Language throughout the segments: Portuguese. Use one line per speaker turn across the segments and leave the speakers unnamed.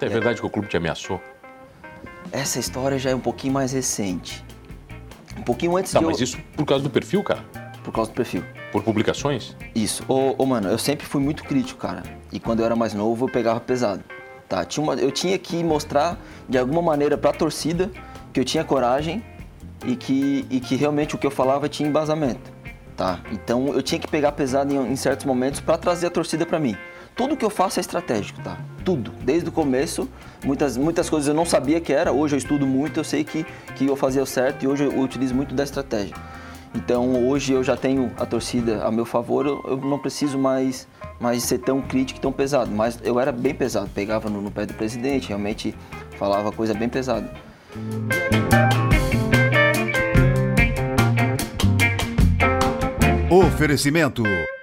É verdade que o clube te ameaçou?
Essa história já é um pouquinho mais recente. Um pouquinho antes
Tá,
de
mas
eu...
isso por causa do perfil, cara?
Por causa do perfil.
Por publicações?
Isso. Ô, ô, mano, eu sempre fui muito crítico, cara. E quando eu era mais novo, eu pegava pesado. Tá? Tinha uma, eu tinha que mostrar, de alguma maneira, pra torcida que eu tinha coragem e que, e que realmente o que eu falava tinha embasamento. Tá? Então eu tinha que pegar pesado em, em certos momentos pra trazer a torcida pra mim. Tudo que eu faço é estratégico, tá? Tudo. Desde o começo, muitas, muitas coisas eu não sabia que era, hoje eu estudo muito, eu sei que, que eu fazia o certo e hoje eu utilizo muito da estratégia. Então hoje eu já tenho a torcida a meu favor, eu, eu não preciso mais, mais ser tão crítico e tão pesado. Mas eu era bem pesado, pegava no, no pé do presidente, realmente falava coisa bem pesada.
Oferecimento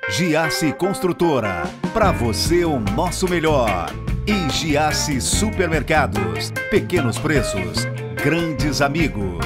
Giasse Construtora. Para você o nosso melhor. Giasse Supermercados. Pequenos preços, grandes amigos.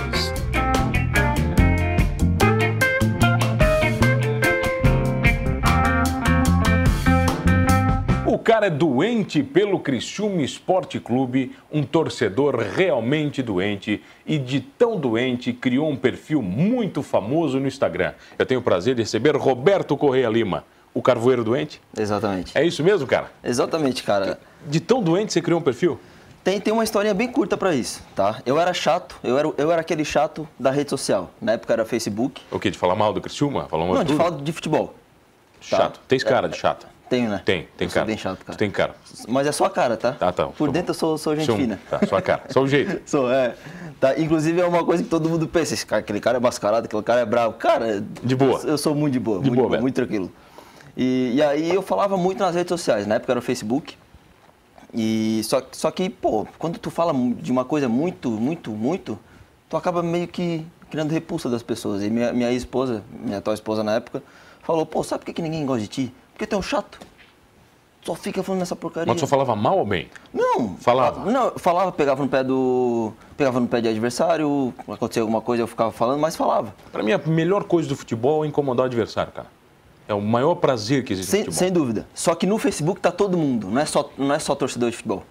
O cara é doente pelo Criciúma Esporte Clube, um torcedor realmente doente e de tão doente criou um perfil muito famoso no Instagram. Eu tenho o prazer de receber Roberto Correia Lima, o carvoeiro doente.
Exatamente.
É isso mesmo, cara?
Exatamente, cara.
De tão doente você criou um perfil?
Tem, tem uma historinha bem curta pra isso, tá? Eu era chato, eu era, eu era aquele chato da rede social. Na época era Facebook.
O quê? De falar mal do Criciúma? Falar mal
Não,
de tudo?
falar de futebol. tá.
Chato. Tens cara de chato.
Tenho, né?
Tem, tem
Eu sou
cara.
bem chato,
Tu
cara.
tem cara.
Mas é só a cara, tá?
Ah, tá.
Por dentro eu sou, sou gente
Sou-
fina.
Tá, sua cara. Só o jeito.
Sou, é. Tá, inclusive é uma coisa que todo mundo pensa, esse cara, aquele cara é mascarado, aquele cara é bravo. Cara,
De boa.
Eu sou muito de boa,
De
muito,
boa, velho.
muito tranquilo. E, e aí eu falava muito nas redes sociais, na época era o Facebook. E só, só que, pô, quando tu fala de uma coisa muito, muito, muito, tu acaba meio que criando repulsa das pessoas. E minha, minha esposa, minha atual esposa na época, falou, pô, sabe por que, que ninguém gosta de ti? Porque tu é um chato. Só fica falando nessa porcaria.
Mas só falava mal ou bem?
Não.
Falava?
Não, eu falava, pegava no pé do. Pegava no pé de adversário, acontecia alguma coisa, eu ficava falando, mas falava.
Pra mim, a melhor coisa do futebol é incomodar o adversário, cara. É o maior prazer que existe no
Sem,
futebol.
sem dúvida. Só que no Facebook tá todo mundo, não é só, não é só torcedor de futebol.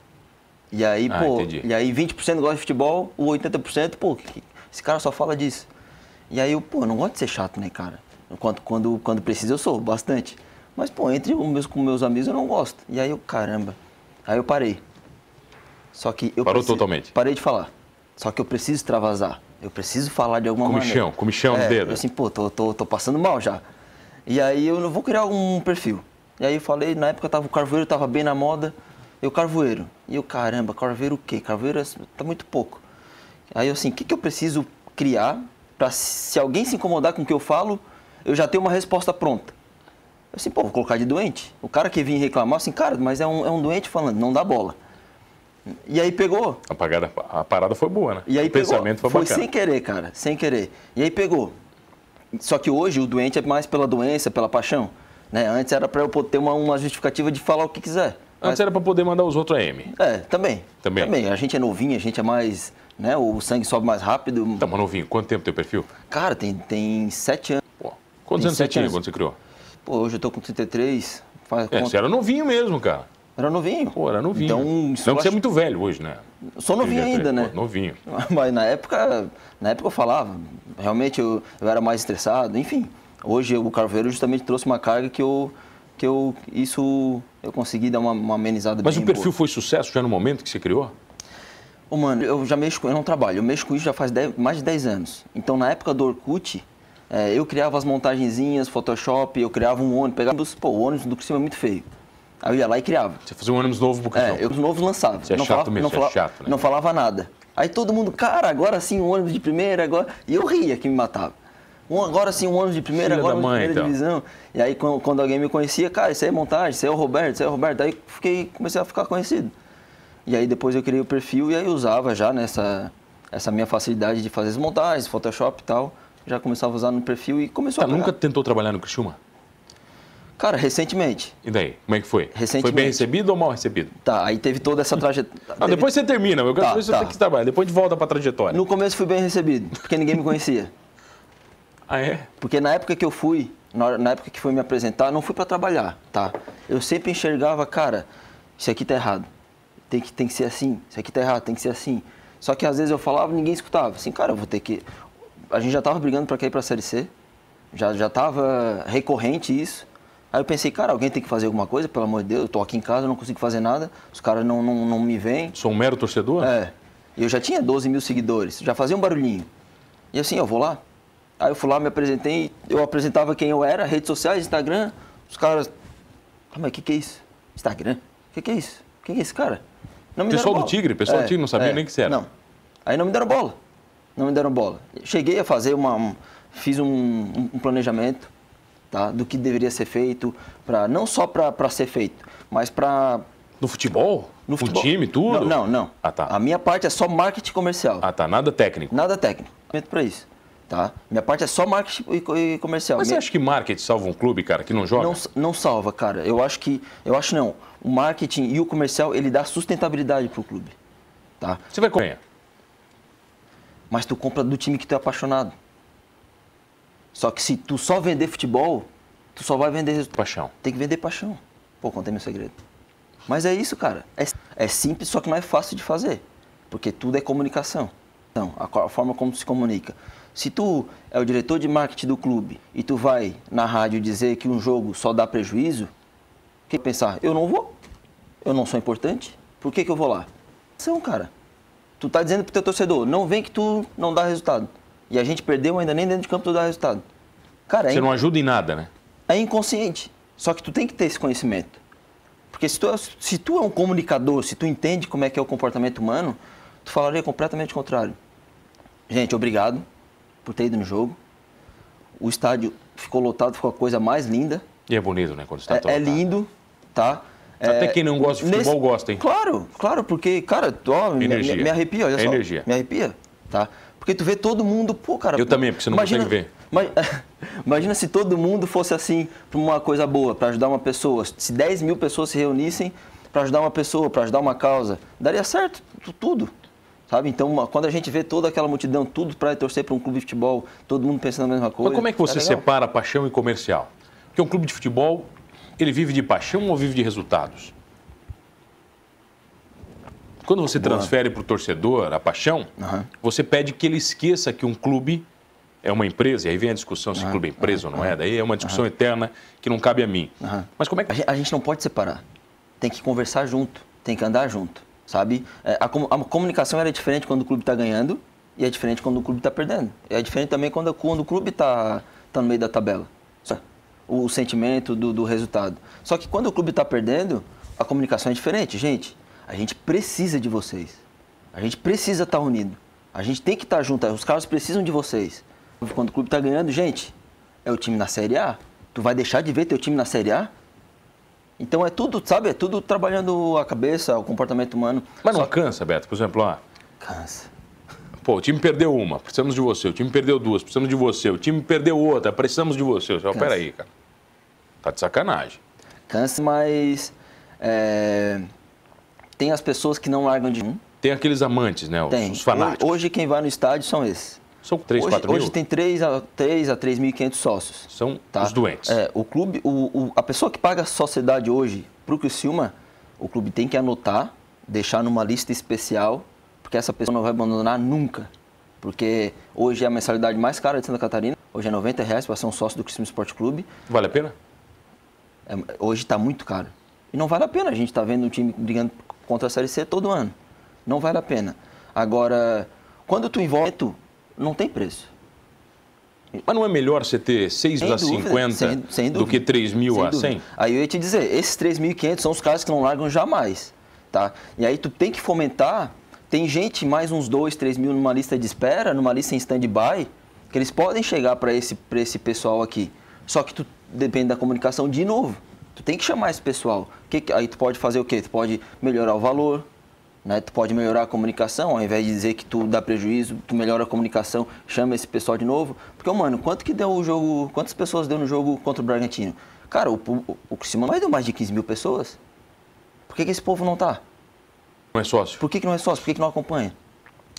E aí,
Ah,
pô,
entendi.
e aí 20% gosta de futebol, o 80%, pô, esse cara só fala disso. E aí eu, pô, eu não gosto de ser chato, né, cara? Quando, quando, quando precisa eu sou, bastante. Mas, pô, entre os meus, com meus amigos eu não gosto. E aí eu, caramba. Aí eu parei. Só que eu
Parou
preciso-
totalmente?
Parei de falar. Só que eu preciso extravasar. Eu preciso falar de alguma
Comichão,
maneira.
comichão no
é,
dedo.
eu Assim, pô, tô, tô, tô passando mal já. E aí eu não vou criar um perfil. E aí eu falei, na época tava, o carvoeiro tava bem na moda. Eu, carvoeiro. E eu, caramba, carvoeiro o quê? Carvoeiro é- tá muito pouco. Aí eu assim, o que, que eu preciso criar pra se alguém se incomodar com o que eu falo, eu já tenho uma resposta pronta. Eu assim, pô, vou colocar de doente. O cara que vinha reclamar, assim, cara, mas é um, é um doente falando, não dá bola. E aí pegou.
A, pagada, a parada foi boa, né?
E aí
o
pegou.
pensamento foi,
foi
bacana.
sem querer, cara, sem querer. E aí pegou. Só que hoje o doente é mais pela doença, pela paixão. Né? Antes era pra eu poder ter uma, uma justificativa de falar o que quiser.
Antes era pra poder mandar os outros a M.
É, também.
Também.
A gente é novinho, a gente é mais. Né? O sangue sobe mais rápido.
Tá, mas novinho, quanto tempo teu perfil?
Cara, tem, tem sete anos.
Pô, quantos
Tem
anos você tinha quando você criou?
Pô, hoje eu tô com 33. Faz
É,
conta-
você era novinho mesmo, cara.
Era novinho.
Pô, era novinho.
Então,
Não que você é
acho-
muito velho hoje, né?
Sou novinho
33,
ainda, né?
pô, novinho.
Mas na época, na época eu falava, realmente eu, eu era mais estressado, enfim. Hoje o Carveiro justamente trouxe uma carga que eu, que eu isso eu consegui dar uma, uma amenizada
Mas o perfil
boa.
foi sucesso já no momento que você criou?
Ô, mano, eu já mexo com, eu não trabalho, eu mexo com isso já faz 10 mais de 10 anos. Então na época do Orkut, é, eu criava as montagenzinhas, Photoshop, eu criava um ônibus, pegava, pô, o ônibus do Criciúma é muito feio. Aí eu ia lá e criava.
Você fazia um ônibus novo pro Criciúma.
É, eu os novos lançava.
Você é
não
chato
falava,
mesmo,
não
você é
falava,
chato, né?
Não falava nada. Aí todo mundo, cara, agora sim um ônibus de primeira, agora. E eu ria que me matava. Um, agora sim um ônibus de primeira,
Filha
agora um de
mãe,
primeira
então.
divisão. E aí quando, quando alguém me conhecia, cara, isso aí é montagem, isso aí é o Roberto, isso aí é o Roberto. Aí fiquei, comecei a ficar conhecido. E aí depois eu criei o perfil e aí usava já nessa essa minha facilidade de fazer as montagens, Photoshop e tal. Já começava a usar no perfil e começou
Tá,
a pegar.
nunca tentou trabalhar no Criciúma?
Cara, recentemente.
E daí? Como é que foi? Foi
Recentemente.
bem recebido ou mal recebido?
Tá, aí teve toda essa trajetória.
Ah, depois você termina, eu quero
Tá,
saber
tá.
você que trabalhar. Depois a gente volta pra trajetória.
No começo fui bem recebido, porque ninguém me conhecia.
Ah, é?
Porque na época que eu fui, na, época que fui me apresentar, não fui para trabalhar, tá? Eu sempre enxergava, cara, isso aqui tá errado. tem que, tem que ser assim, isso aqui tá errado, tem que ser assim. Só que às vezes eu falava e ninguém escutava. Assim, cara, eu vou ter que. A gente já tava brigando para cair para a Série C, já, já tava recorrente isso. Aí eu pensei, cara, alguém tem que fazer alguma coisa, pelo amor de Deus, eu tô aqui em casa, não consigo fazer nada, os caras não, não, não me veem.
Sou um mero torcedor?
É. Eu já tinha 12 mil seguidores, já fazia um barulhinho. E assim, eu vou lá. Aí eu fui lá, me apresentei, eu apresentava quem eu era, redes sociais, Instagram. Os caras, ah, mas o que, que é isso? Instagram? O que, que é isso? Quem é esse cara?
Não me pessoal do Tigre, pessoal é, do Tigre não sabia é, nem que era.
Não. Aí não me deram bola. Não me deram bola. Cheguei a fazer uma. Um, fiz um, um, planejamento tá, do que deveria ser feito, pra, não só para ser feito, mas para.
No futebol?
No futebol.
O time, tudo?
Não, não, não.
Ah, tá.
A minha parte é só marketing comercial.
Ah, tá. Nada técnico.
Nada técnico. Para isso. Tá? Minha parte é só marketing e comercial.
Mas
você
acha que marketing salva um clube, cara, que não joga?
Não, não salva, cara. Eu acho que. Eu acho não. O marketing e o comercial, ele dá sustentabilidade pro clube. Tá?
Você vai comprar.
Mas tu compra do time que tu é apaixonado. Só que se tu só vender futebol, tu só vai vender.
Paixão.
Tem que vender paixão. Pô, contei meu segredo. Mas é isso, cara. É, é simples, só que não é fácil de fazer. Porque tudo é comunicação. Então, a, a forma como se comunica. Se tu é o diretor de marketing do clube e tu vai na rádio dizer que um jogo só dá prejuízo, que pensar, eu não vou, eu não sou importante, por que, que eu vou lá? São, cara. Tu tá dizendo pro teu torcedor, não vem que tu não dá resultado. E a gente perdeu ainda nem dentro de campo tu dá resultado. Cara,
é Você não ajuda em nada, né?
É inconsciente. Só que tu tem que ter esse conhecimento. Porque se tu, é, se tu é um comunicador, se tu entende como é que é o comportamento humano, tu falaria completamente o contrário. Gente, obrigado por ter ido no jogo. O estádio ficou lotado, ficou a coisa mais linda.
E é bonito, né? Quando está é,
é lindo, tá?
Até é, quem não gosta de futebol nesse... gosta, hein?
Claro, claro, porque, cara, ó, energia. Me, me arrepia, olha é só.
energia.
Me arrepia, tá? Porque tu vê todo mundo, pô, cara.
Eu também, porque você não imagina, consegue
ver. Imagina se todo mundo fosse assim para uma coisa boa, para ajudar uma pessoa. Se 10 mil pessoas se reunissem para ajudar uma pessoa, para ajudar uma causa, daria certo tudo. Sabe? Então, quando a gente vê toda aquela multidão, tudo para torcer para um clube de futebol, todo mundo pensando na mesma coisa.
Mas como é que você é separa paixão e comercial? Porque um clube de futebol, ele vive de paixão ou vive de resultados? Quando você Boa. transfere para o torcedor a paixão, uhum. você pede que ele esqueça que um clube é uma empresa, e aí vem a discussão se uhum. clube é empresa uhum. ou não é, daí é uma discussão eterna que não cabe a mim. Mas como é que.
A gente não pode separar. Tem que conversar junto, tem que andar junto sabe? É, a, comunicação era diferente quando o clube está ganhando e é diferente quando o clube está perdendo. E é diferente também quando, quando o clube está tá no meio da tabela. O, o sentimento do, do resultado. Só que quando o clube está perdendo, a comunicação é diferente. Gente, a gente precisa de vocês. A gente precisa estar tá unido. A gente tem que estar tá junto. Os caras precisam de vocês. Quando o clube está ganhando, gente, é o time na Série A. Tu vai deixar de ver teu time na Série A? Então é tudo, sabe? É tudo trabalhando a cabeça, o comportamento humano.
Mas não Só... cansa, Beto? Por exemplo, ó.
Cansa.
Pô, o time perdeu uma, precisamos de você. O time perdeu duas, precisamos de você. O time perdeu outra, precisamos de você. Fala, peraí, cara. Tá de sacanagem.
Cansa, mas. É... Tem as pessoas que não largam de um.
Tem aqueles amantes, né? Os, Tem. os fanáticos.
Hoje quem vai no estádio são esses.
São 3,
hoje,
4 mil?
Hoje tem 3 a, 3 a 3.500 sócios.
São tá? os doentes.
É, o clube, o, o, a pessoa que paga a sociedade hoje para o Criciúma, o clube tem que anotar, deixar numa lista especial, porque essa pessoa não vai abandonar nunca. Porque hoje é a mensalidade mais cara de Santa Catarina, hoje é 90 reais para ser um sócio do Criciúma Esporte Clube.
Vale a pena?
É, hoje está muito caro. E não vale a pena, a gente está vendo um time brigando contra a Série C todo ano. Não vale a pena. Agora, quando tu envolve não tem preço.
Mas não é melhor você ter 6 a 50 sem, sem do que 3 mil a 100?
Aí eu ia te dizer, esses 3.500 são os caras que não largam jamais. Tá? E aí tu tem que fomentar, tem gente, mais uns 2, 3 mil numa lista de espera, numa lista em stand-by, que eles podem chegar para esse, esse pessoal aqui. Só que tu depende da comunicação de novo. Tu tem que chamar esse pessoal. Que, aí tu pode fazer o quê? Tu pode melhorar o valor, né? Tu pode melhorar a comunicação, ao invés de dizer que tu dá prejuízo, tu melhora a comunicação, chama esse pessoal de novo. Porque, mano, quanto que deu o jogo, quantas pessoas deu no jogo contra o Bragantino? Cara, o, o, o Criciúma não deu mais de 15 mil pessoas. Por que, que esse povo não tá?
Não é sócio.
Por que, que não é sócio? Por que, que não acompanha?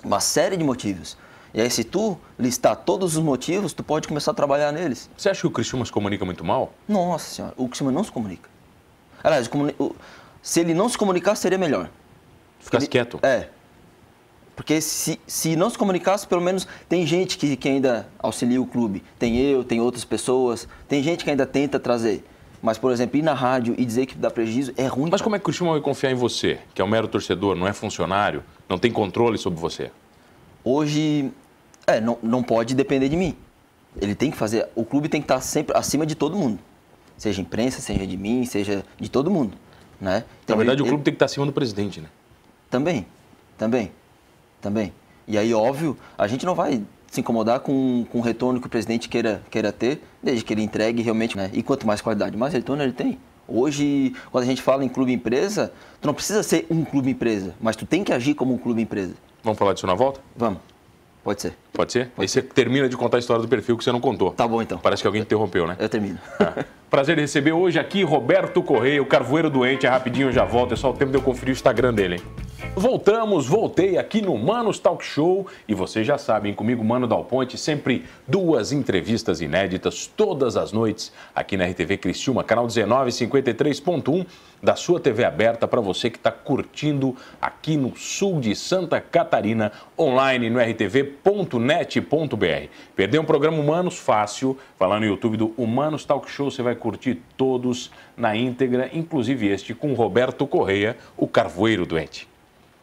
Uma série de motivos. E aí, se tu listar todos os motivos, tu pode começar a trabalhar neles.
Você acha que o Criciúma se comunica muito mal?
Nossa senhora, o Criciúma não se comunica. Aliás, se ele não se comunicar, seria melhor.
Ficasse quieto.
É. Porque se, se não se comunicasse, pelo menos tem gente que, que ainda auxilia o clube. Tem eu, tem outras pessoas, tem gente que ainda tenta trazer. Mas, por exemplo, ir na rádio e dizer que dá prejuízo é ruim.
Mas como é que o Criciúma vai confiar em você, que é um mero torcedor, não é funcionário, não tem controle sobre você?
Hoje, é, não, não pode depender de mim. Ele tem que fazer. O clube tem que estar sempre acima de todo mundo. Seja imprensa, seja de mim, seja de todo mundo. Né?
Então, Na verdade, ele, o clube ele... tem que estar acima do presidente, né?
Também, também, também. E aí, óbvio, a gente não vai se incomodar com, com o retorno que o presidente queira, queira ter, desde que ele entregue realmente, né? E quanto mais qualidade, mais retorno ele tem. Hoje, quando a gente fala em clube empresa, tu não precisa ser um clube empresa, mas tu tem que agir como um clube empresa.
Vamos falar disso na volta?
Vamos. Pode ser.
Pode ser? Pode Aí ser. você termina de contar a história do perfil que você não contou.
Tá bom, então.
Parece que alguém interrompeu, né?
Eu termino.
Ah. Prazer em receber hoje aqui Roberto Correia, o Carvoeiro Doente. É rapidinho, já volto. É só o tempo de eu conferir o Instagram dele, hein? Voltamos, voltei aqui no Manos Talk Show e vocês já sabem, comigo, Mano Dal Ponte, sempre duas entrevistas inéditas todas as noites aqui na RTV Criciúma, canal 1953.1 da sua TV aberta para você que está curtindo aqui no sul de Santa Catarina, online no rtv.net.br. Perdeu um programa Humanos? Fácil. Vai lá no YouTube do Humanos Talk Show, você vai curtir todos na íntegra, inclusive este com Roberto Correia, o Carvoeiro Doente.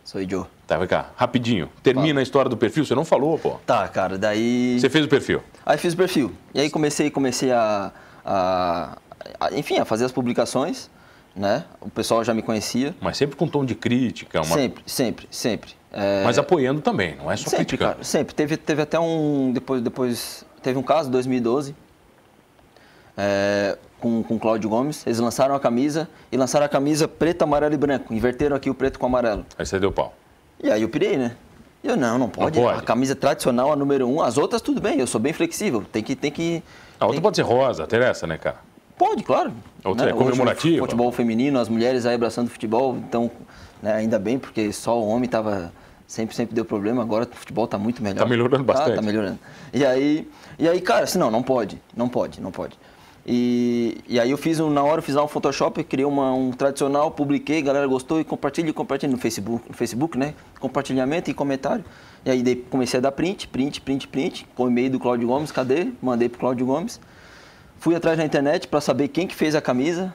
Sou Joe.
Tá, vem cá, rapidinho. Termina a história do perfil, você não falou, pô.
Tá, cara, daí.
Você fez o perfil?
Aí fiz o perfil. E aí comecei, comecei a, a, a enfim, a fazer as publicações, né? O pessoal já me conhecia.
Mas sempre com tom de crítica, uma...
Sempre, sempre, sempre.
É... Mas apoiando também, não é só
sempre,
criticando.
Cara, sempre. Teve, teve até um. Depois, depois. Teve um caso, 2012. É, com, com Cláudio Gomes. Eles lançaram a camisa e lançaram a camisa preto, amarelo e branco. Inverteram aqui o preto com o amarelo.
Aí você deu pau.
E aí eu pirei, né? Eu, não, não pode. não pode. A camisa tradicional, a número um. As outras, tudo bem, eu sou bem flexível. Tem que. Tem que
a outra tem... pode ser rosa, interessa, né, cara?
Pode, claro.
Outra né? é comemorativa.
Futebol feminino, as mulheres aí abraçando o futebol, então, né, ainda bem, porque só o homem tava. Sempre, sempre deu problema, agora o futebol está muito melhor.
Está melhorando bastante.
Tá, tá melhorando. E aí, e aí, cara, assim, não, não pode, não pode, não pode. E, e aí eu fiz um, na hora eu fiz lá um Photoshop, criei uma, um tradicional, publiquei, a galera gostou e compartilha, compartilha no Facebook, no Facebook, né? Compartilhamento e comentário. E aí comecei a dar print, print, print, print, com o e-mail do Cláudio Gomes, cadê? Mandei pro Cláudio Gomes. Fui atrás na internet para saber quem que fez a camisa.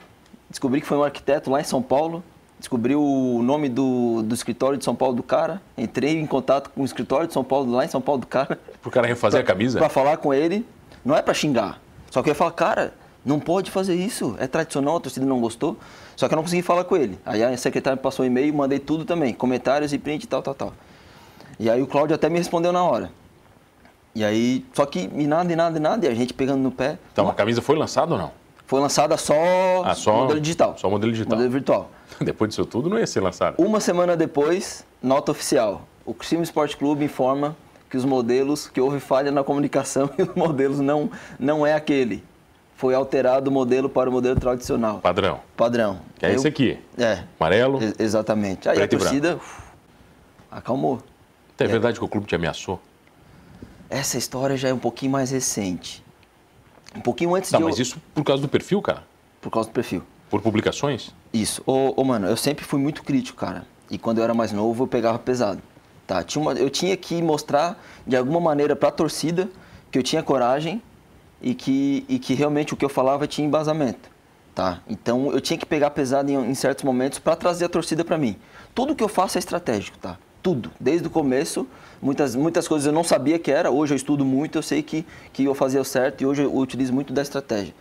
Descobri que foi um arquiteto lá em São Paulo. Descobri o nome do, do escritório de São Paulo do cara. Entrei em contato com o escritório de São Paulo, lá em São Paulo do cara.
Pro cara refazer
pra,
a camisa?
Para falar com ele. Não é para xingar só que eu ia falar, cara, não pode fazer isso, é tradicional, a torcida não gostou. Só que eu não consegui falar com ele. Aí a secretária me passou um e-mail, mandei tudo também, comentários e print e tal, tal, tal. E aí o Cláudio até me respondeu na hora. E aí, só que e nada, e nada, e nada, e a gente pegando no pé.
Então a camisa foi lançada ou não?
Foi lançada só,
ah, só
modelo digital.
Só modelo digital.
Modelo virtual.
Depois disso tudo não ia ser lançado.
Uma semana depois, nota oficial. O Criciúma Esporte Clube informa que os modelos, que houve falha na comunicação e os modelos não, não é aquele. Foi alterado o modelo para o modelo tradicional.
Padrão.
Padrão.
Que é esse aqui.
É.
Amarelo.
Ex exatamente. Aí a torcida uf, acalmou.
É verdade que o clube te ameaçou?
Essa história já é um pouquinho mais recente. Um pouquinho antes
tá,
de.
mas
eu...
isso por causa do perfil, cara?
Por causa do perfil.
Por publicações?
Isso. Ô, ô, mano, eu sempre fui muito crítico, cara. E quando eu era mais novo, eu pegava pesado. Tá? Tinha uma, eu tinha que mostrar de alguma maneira para a torcida que eu tinha coragem e que, e que realmente o que eu falava tinha embasamento. Tá? Então eu tinha que pegar pesado em, em certos momentos para trazer a torcida para mim. Tudo que eu faço é estratégico, tá? Tudo. Desde o começo, muitas, muitas coisas eu não sabia que era, hoje eu estudo muito, eu sei que, que eu fazia o certo e hoje eu utilizo muito da estratégia.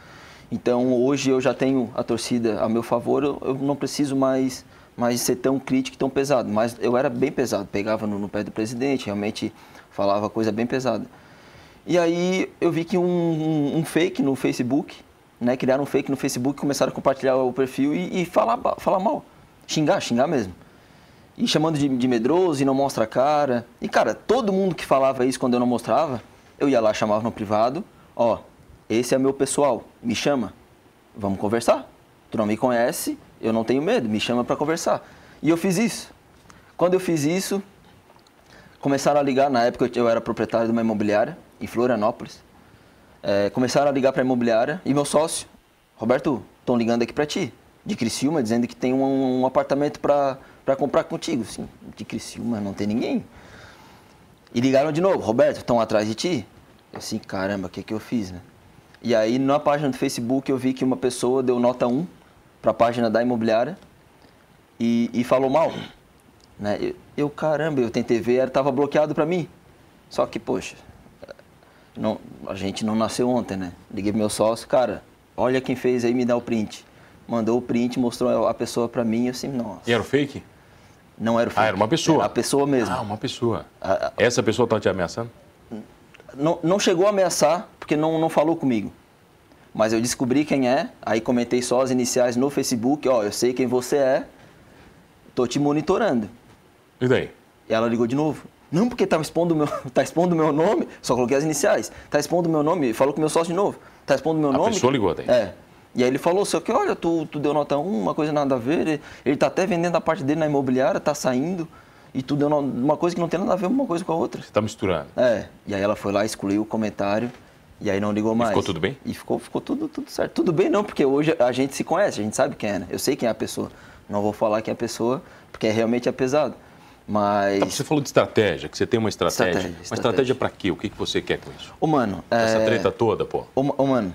Então hoje eu já tenho a torcida a meu favor, eu, eu não preciso mais mas ser tão crítico e tão pesado. Mas eu era bem pesado, pegava no, no pé do presidente, realmente falava coisa bem pesada. E aí eu vi que um, um, um, fake no Facebook, né, criaram um fake no Facebook, começaram a compartilhar o perfil e, e falar, falar mal, xingar, xingar mesmo. E chamando de, de medroso e não mostra a cara. E cara, todo mundo que falava isso quando eu não mostrava, eu ia lá, chamava no privado, ó, esse é meu pessoal, me chama, vamos conversar. Tu não me conhece, eu não tenho medo, me chama para conversar. E eu fiz isso. Quando eu fiz isso, começaram a ligar, na época eu era proprietário de uma imobiliária em Florianópolis. É, começaram a ligar para a imobiliária e meu sócio, Roberto, estão ligando aqui para ti, de Criciúma, dizendo que tem um, um apartamento para comprar contigo. Sim, de Criciúma, não tem ninguém. E ligaram de novo, Roberto, estão atrás de ti? Eu assim, caramba, o que, que eu fiz, né? E aí na página do Facebook eu vi que uma pessoa deu nota 1 para a página da imobiliária e, e falou mal. Né? Eu, eu, caramba, eu tentei ver, estava bloqueado para mim. Só que, poxa, não, a gente não nasceu ontem, né? Liguei pro meu sócio, cara, olha quem fez aí, me dá o print. Mandou o print, mostrou a pessoa para mim, assim, nossa.
E era o fake?
Não era o fake.
Ah, era uma pessoa? Era
a pessoa mesmo.
Ah, uma pessoa. A, a, Essa pessoa estava te ameaçando?
Não, não chegou a ameaçar, porque não, não falou comigo. Mas eu descobri quem é, aí comentei só as iniciais no Facebook, ó, eu sei quem você é, tô te monitorando.
E daí?
E ela ligou de novo. Não, porque tá expondo meu, tá expondo meu nome, só coloquei as iniciais. Tá expondo meu nome, falou com meu sócio de novo. Tá expondo meu
a
nome.
A pessoa ligou daí.
É. E aí ele falou, só que olha, tu, tu deu nota 1, uma coisa nada a ver, ele, ele tá até vendendo a parte dele na imobiliária, tá saindo, e tu deu uma coisa que não tem nada a ver uma coisa com a outra.
Você tá misturando.
É. E aí ela foi lá, excluiu o comentário, e aí não ligou mais.
E ficou tudo bem?
E ficou, ficou tudo, tudo certo. Tudo bem não, porque hoje a gente se conhece, a gente sabe quem é, né? Eu sei quem é a pessoa. Não vou falar quem é a pessoa, porque realmente é pesado. Mas.
Tá, você falou de estratégia, que você tem uma estratégia. estratégia uma estratégia para quê? O que, que você quer com isso?
Ô, mano.
Essa é... treta toda, pô.
Ô, ô, mano,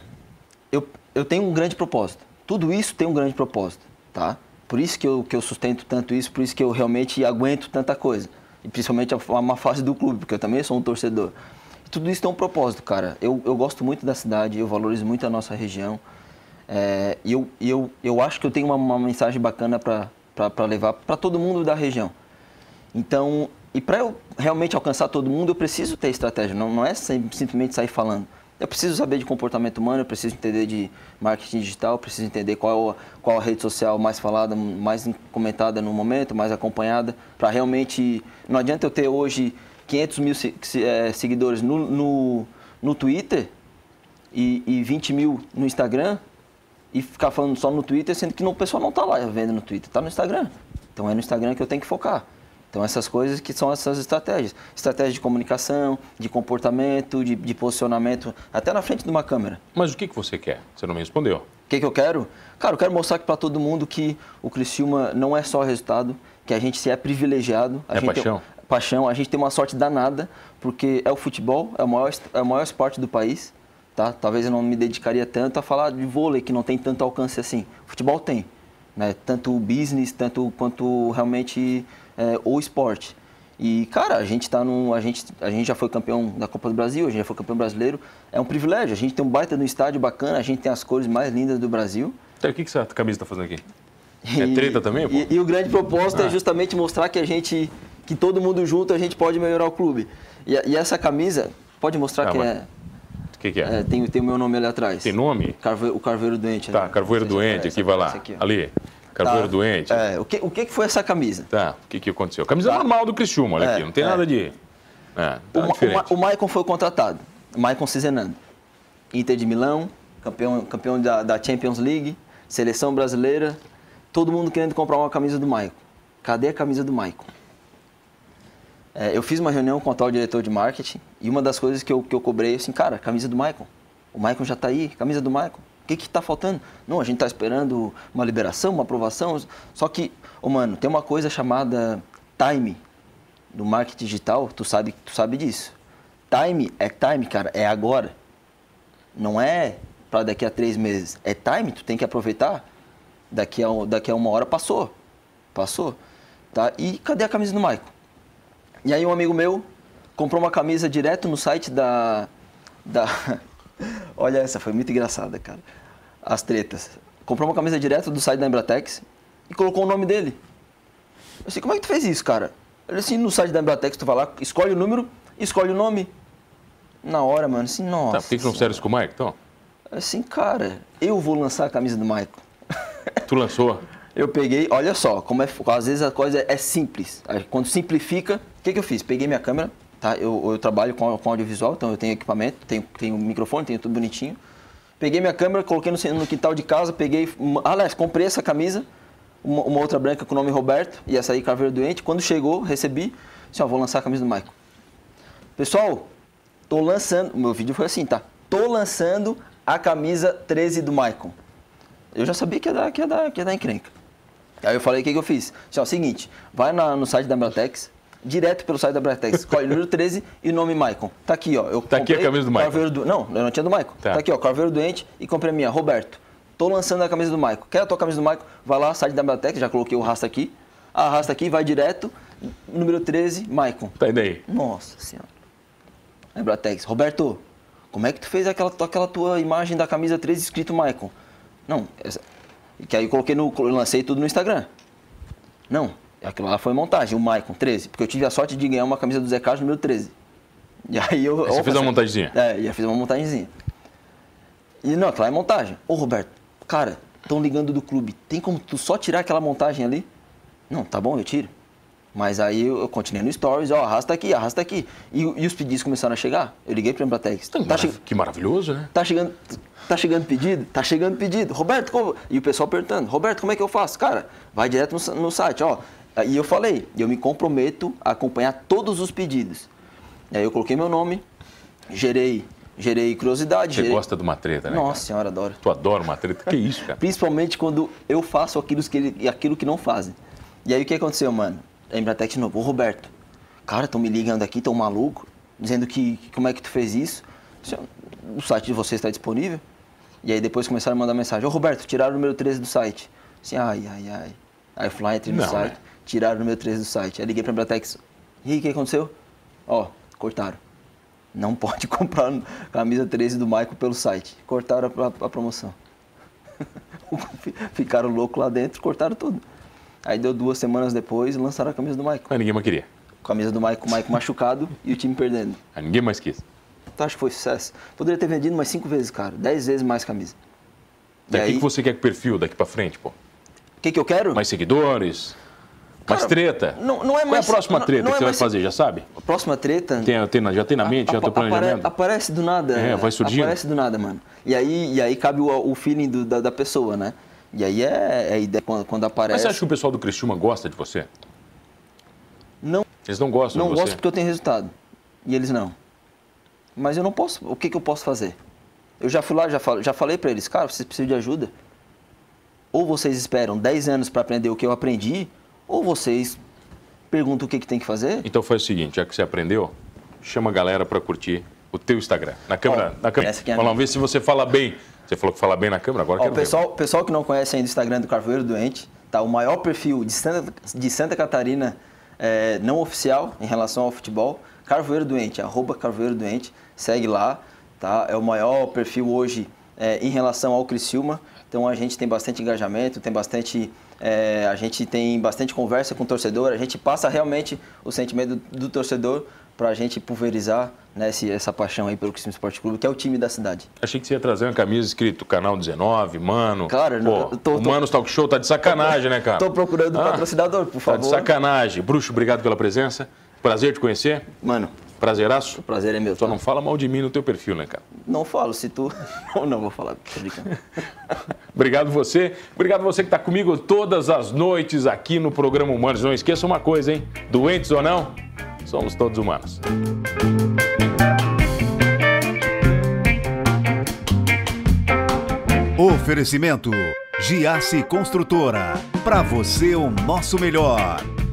eu, eu tenho um grande propósito. Tudo isso tem um grande propósito, tá? Por isso que eu, que eu sustento tanto isso, por isso que eu realmente aguento tanta coisa. E principalmente a, uma fase do clube, porque eu também sou um torcedor. Tudo isso tem um propósito, cara. Eu, eu gosto muito da cidade, eu valorizo muito a nossa região. É, e eu, eu, eu acho que eu tenho uma, uma mensagem bacana para levar para todo mundo da região. Então, e para eu realmente alcançar todo mundo, eu preciso ter estratégia, não, não é simplesmente sair falando. Eu preciso saber de comportamento humano, eu preciso entender de marketing digital, preciso entender qual, qual a rede social mais falada, mais comentada no momento, mais acompanhada, para realmente. Não adianta eu ter hoje 500 mil é, seguidores no, no, no Twitter e, e 20 mil no Instagram e ficar falando só no Twitter, sendo que o pessoal não está lá vendo no Twitter, está no Instagram. Então é no Instagram que eu tenho que focar. Então, essas coisas que são essas estratégias. Estratégia de comunicação, de comportamento, de, de posicionamento, até na frente de uma câmera.
Mas o que, que você quer? Você não me respondeu. O
que, que eu quero? Cara, eu quero mostrar para todo mundo que o Criciúma não é só resultado, que a gente se é privilegiado.
É
gente
paixão?
Paixão. A gente tem uma sorte danada, porque é o futebol, é o maior, é o maior esporte do país. Tá? Talvez eu não me dedicaria tanto a falar de vôlei, que não tem tanto alcance assim. Futebol tem. Né? Tanto o business, tanto quanto realmente é, ou esporte. E, cara, a gente tá num. A gente, a gente já foi campeão da Copa do Brasil, a gente já foi campeão brasileiro. É um privilégio. A gente tem um baita no estádio bacana, a gente tem as cores mais lindas do Brasil.
Então, o que, que essa camisa está fazendo aqui? É treta também, pô?
E, e, o grande propósito é ah. é justamente mostrar que a gente. Que todo mundo junto a gente pode melhorar o clube. E, e essa camisa, pode mostrar ah, que é.
O que, que é? é?
tem, tem o meu nome ali atrás.
Tem nome?
Carve, o Carveiro Doente.
Tá, ali. Carveiro Doente, aqui vai lá. Aqui, ali. Carvoeiro tá. doente.
É, o que, o que foi essa camisa?
Tá, o que, que aconteceu? Camisa tá. normal do Cristiúma, olha é, aqui, não tem é. nada de... É,
tá o, o, o Maicon foi contratado, o Maicon Cizenando. Inter de Milão, campeão, campeão da, da, Champions League, seleção brasileira, todo mundo querendo comprar uma camisa do Maicon. Cadê a camisa do Maicon? É, eu fiz uma reunião com o atual diretor de marketing e uma das coisas que eu, que eu cobrei, assim, cara, camisa do Maicon. O Maicon já está aí, camisa do Maicon. O que está faltando? Não, a gente está esperando uma liberação, uma aprovação. Só que, oh, mano, tem uma coisa chamada time do marketing digital, tu sabe, tu sabe disso. Time é time, cara, é agora. Não é para daqui a três meses. É time, tu tem que aproveitar. Daqui a, daqui a uma hora passou. Passou. Tá? E cadê a camisa do Maico? E aí um amigo meu comprou uma camisa direto no site da, da, Olha essa, foi muito engraçada, cara. As tretas. Comprou uma camisa direto do site da Embratex e colocou o nome dele. Eu assim, como é que tu fez isso, cara? Ele assim, no site da Embratex, tu vai lá, escolhe o número, escolhe o nome. Na hora, mano, assim, nossa. Tá,
por que, que não serve com o Mike, então?
Assim, cara, eu vou lançar a camisa do Michael.
Tu lançou?
eu peguei, olha só, como é, às vezes a coisa é simples. Quando simplifica, o que, que eu fiz? Peguei minha câmera, Tá? Eu, eu trabalho com, com, audiovisual, então eu tenho equipamento, tenho, tenho microfone, tenho tudo bonitinho. Peguei minha câmera, coloquei no, no quintal de casa, peguei. Uma, aliás, comprei essa camisa, uma, uma, outra branca com o nome Roberto, e essa aí, Carveiro Doente. Quando chegou, recebi, assim, ó, vou lançar a camisa do Michael. Pessoal, tô lançando. Meu vídeo foi assim, tá? Tô lançando a camisa 13 do Michael. Eu já sabia que ia dar, que ia dar, que ia dar encrenca. Aí eu falei, o que, que eu fiz? Assim, ó, seguinte, vai na- no site da Bratex, direto pelo site da Bratex, escolhe número 13 e o nome Maicon. Tá aqui, ó. Eu
Tá aqui a camisa do Maicon.
Carveiro do- Não, eu não tinha do Maicon.
Tá.
Tá. aqui, ó, Carveiro Doente e comprei a minha, Roberto. Tô lançando a camisa do Maicon. Quer a tua camisa do Maicon? Vai lá, site da Bratex, já coloquei o rastro aqui. Arrasta aqui, vai direto, número 13, Maicon.
Tá aí daí.
Nossa senhora. Aí Bratex, Roberto, como é que tu fez aquela, tua- aquela tua imagem da camisa 13 escrito Maicon? Não, essa, que aí eu coloquei no, eu lancei tudo no Instagram. Não, aquilo lá foi montagem, o Maicon 13, porque eu tive a sorte de ganhar uma camisa do Zé Carlos número 13. E aí eu.
Aí você
opa,
fez uma montagenzinha?
É, ia fazer uma montagenzinha. E não, aquela é montagem. Ô Roberto, cara, estão ligando do clube. Tem como tu só tirar aquela montagem ali? Não, tá bom, eu tiro. Mas aí eu continuei no Stories, ó, arrasta aqui, arrasta aqui. E, e os pedidos começaram a chegar. Eu liguei pra Embratex. Tá,
Marav-
che-
Que maravilhoso, né?
tá chegando. Tá chegando pedido? Tá chegando pedido. Roberto, como... E o pessoal perguntando, Roberto, como é que eu faço? Cara, vai direto no, no site, ó. E eu falei, eu me comprometo a acompanhar todos os pedidos. E aí eu coloquei meu nome, gerei, gerei curiosidade.
Você
gerei...
gosta de uma treta, né?
Nossa
cara?
senhora, adoro.
Tu adora uma treta. Que isso, cara?
Principalmente quando eu faço aquilo que, ele, aquilo que não fazem. E aí o que aconteceu, mano? A Embratec de novo, ô Roberto, cara, estão me ligando aqui, tão maluco, dizendo que como é que tu fez isso? O site de vocês está disponível? E aí depois começaram a mandar mensagem, ô Roberto, tiraram o número 13 do site. Assim, ai, ai, ai. Aí eu fui lá, entrei no
Não,
site,
né?
Tiraram o número 13 do site. Aí liguei pra Embratex, e aí, o que aconteceu? Ó, cortaram. Não pode comprar camisa 13 do Michael pelo site. Cortaram a, a promoção. Ficaram loucos lá dentro, cortaram tudo. Aí deu duas semanas depois lançaram a camisa do Michael.
Mas ninguém mais queria.
Camisa do Michael, o Michael machucado e o time perdendo.
Aí ninguém mais quis.
Então acho que foi sucesso. Poderia ter vendido mais cinco vezes, cara. Dez vezes mais camisa. E
Daqui
aí,
que você quer com o perfil daqui pra frente, pô?
o que, que eu quero?
Mais seguidores?
Cara,
treta?
não- não é
Qual
mais-
é a próxima
não-
treta
não
que
é
você vai fazer, já sabe?
A próxima treta.
Tem, tem, já tem na mente, já tem
Apa- apare-
planejamento?
aparece do nada.
É, vai surgindo.
Aparece do nada, mano. E aí, e aí cabe o, o feeling do- da, da pessoa, né? E aí é, é a ideia quando, quando
Mas
aparece.
você acha que o pessoal do Criciúma gosta de você?
Não,
Eles não gostam
não
de você?
gosto porque eu tenho resultado. E eles não. Mas eu não posso. O que, que eu posso fazer? Eu já fui lá, já, fal- já falei pra eles, cara, vocês precisam de ajuda. Ou vocês esperam 10 anos para aprender o que eu aprendi, ou vocês perguntam o que, que tem que fazer.
Então faz o seguinte, já que você aprendeu, chama a galera pra curtir o teu Instagram. Na câmera,
Ó,
na câmera.
é
Vamos ver se você fala bem. Você falou que fala bem na câmera, agora
Ó,
quero
o
ver.
pessoal, pessoal que não conhece ainda o Instagram do Carvoeiro Doente, tá? O maior perfil de Santa, de Santa Catarina é, não oficial em relação ao futebol. Carvoeiro Doente, arroba Carvoeiro Doente, segue lá, tá? É o maior perfil hoje é, em relação ao Criciúma. Então a gente tem bastante engajamento, tem bastante. É, a gente tem bastante conversa com o torcedor, a gente passa realmente o sentimento do, do torcedor para a gente pulverizar né, esse- essa paixão aí pelo Criciúma Esporte Clube, que é o time da cidade.
Achei que você ia trazer uma camisa escrito Canal 19, Mano.
Claro,
Pô,
tô-
o
tô-
Manos Talk Show tá de sacanagem, né, cara?
Tô procurando
Ah,
patrocinador, por
Tá
favor.
de sacanagem. Bruxo, obrigado pela presença. Prazer te conhecer.
Mano,
Prazeraço.
o prazer é meu.
Só
tá?
não fala mal de mim no teu perfil, né, cara?
Não falo, se tu. Ou não, vou falar.
Obrigado você. Obrigado você que está comigo todas as noites aqui no programa Humanos. Não esqueça uma coisa, hein? Doentes ou não, somos todos humanos.
Oferecimento Giasse Construtora. Para você o nosso melhor.